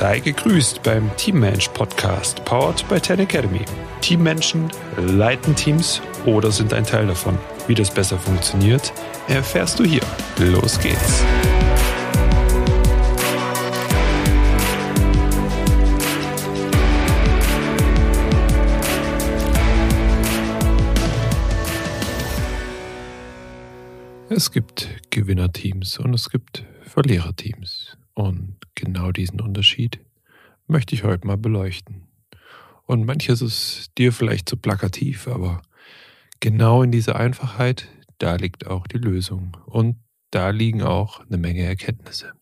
Sei gegrüßt beim Teammensch Podcast, powered by Ten Academy. Teammenschen leiten Teams oder sind ein Teil davon. Wie das besser funktioniert, erfährst du hier. Los geht's. Es gibt Gewinnerteams und es gibt Verliererteams. Und genau diesen Unterschied möchte ich heute mal beleuchten. Und manches ist dir vielleicht zu plakativ, aber genau in dieser Einfachheit, da liegt auch die Lösung. Und da liegen auch eine Menge Erkenntnisse.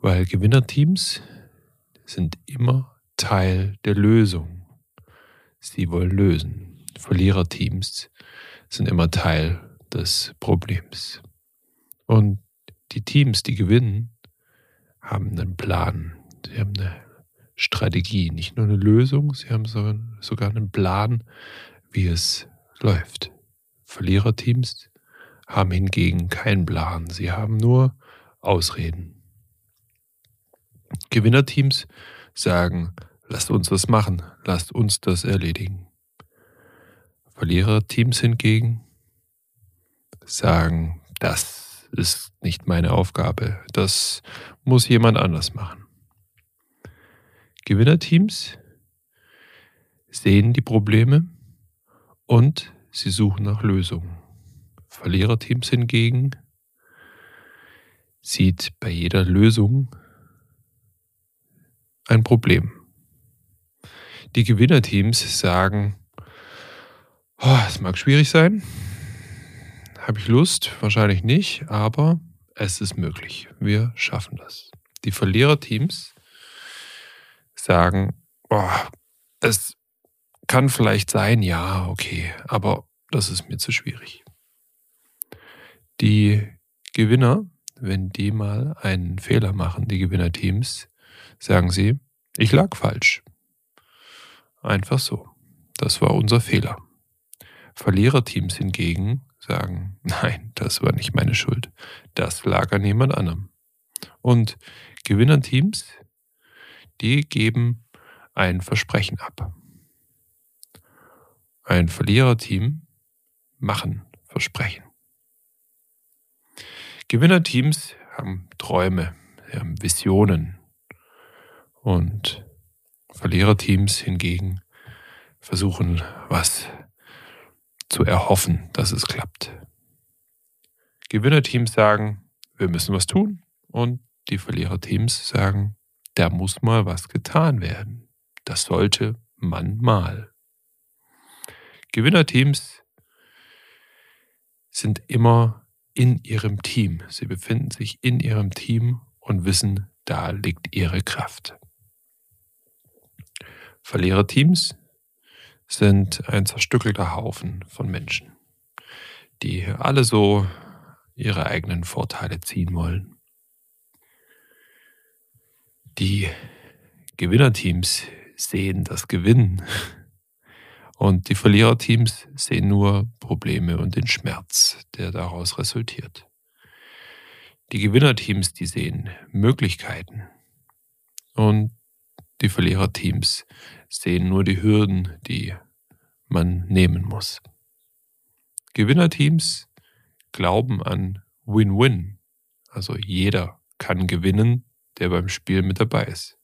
Weil Gewinnerteams sind immer Teil der Lösung. Sie wollen lösen. Verliererteams sind immer Teil des Problems. Und die Teams, die gewinnen, haben einen Plan. Sie haben eine Strategie, nicht nur eine Lösung, sie haben sogar einen Plan, wie es läuft. Verliererteams haben hingegen keinen Plan, sie haben nur Ausreden. Gewinnerteams sagen, lasst uns das machen, lasst uns das erledigen. Verliererteams hingegen sagen, das ist nicht meine Aufgabe. Das muss jemand anders machen. Gewinnerteams sehen die Probleme und sie suchen nach Lösungen. Verliererteams hingegen sieht bei jeder Lösung ein Problem. Die Gewinnerteams sagen, oh, es mag schwierig sein, habe ich Lust? Wahrscheinlich nicht, aber es ist möglich. Wir schaffen das. Die Verliererteams sagen, oh, es kann vielleicht sein, ja, okay, aber das ist mir zu schwierig. Die Gewinner, wenn die mal einen Fehler machen, die Gewinnerteams, sagen sie, ich lag falsch. Einfach so. Das war unser Fehler. Verliererteams hingegen sagen, nein, das war nicht meine Schuld. Das lag an jemand anderem. Und Gewinnerteams, die geben ein Versprechen ab. Ein Verliererteam machen Versprechen. Gewinnerteams haben Träume, haben Visionen und Verliererteams hingegen versuchen, was zu erhoffen, dass es klappt. Gewinnerteams sagen, wir müssen was tun und die Verliererteams sagen, da muss mal was getan werden. Das sollte man mal. Gewinnerteams sind immer in ihrem Team. Sie befinden sich in ihrem Team und wissen, da liegt ihre Kraft. Verliererteams sind ein zerstückelter Haufen von Menschen, die alle so ihre eigenen Vorteile ziehen wollen. Die Gewinnerteams sehen das Gewinnen und die Verliererteams sehen nur Probleme und den Schmerz, der daraus resultiert. Die Gewinnerteams, die sehen Möglichkeiten und die Verliererteams sehen nur die Hürden, die man nehmen muss. Gewinnerteams glauben an Win-Win. Also jeder kann gewinnen, der beim Spiel mit dabei ist.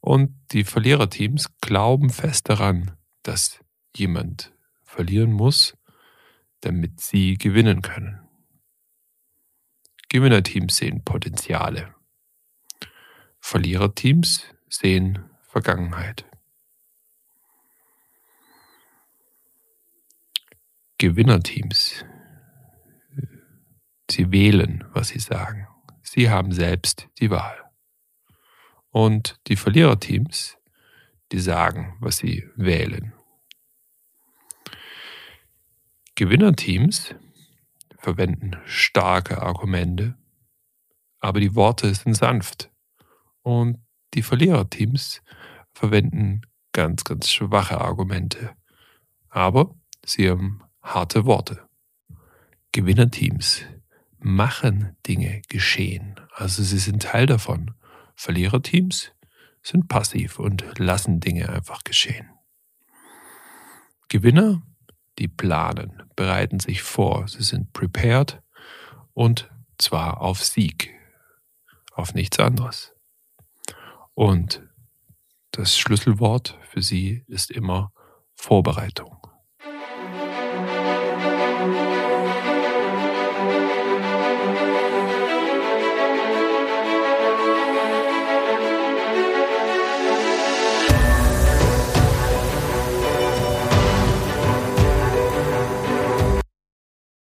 Und die Verliererteams glauben fest daran, dass jemand verlieren muss, damit sie gewinnen können. Gewinnerteams sehen Potenziale. Verliererteams sehen Vergangenheit. Gewinnerteams. Sie wählen, was sie sagen. Sie haben selbst die Wahl. Und die Verliererteams, die sagen, was sie wählen. Gewinnerteams verwenden starke Argumente, aber die Worte sind sanft. Und die Verliererteams verwenden ganz, ganz schwache Argumente. Aber sie haben harte Worte. Gewinnerteams machen Dinge geschehen. Also sie sind Teil davon. Verliererteams sind passiv und lassen Dinge einfach geschehen. Gewinner, die planen, bereiten sich vor, sie sind prepared und zwar auf Sieg, auf nichts anderes. Und das Schlüsselwort für sie ist immer Vorbereitung.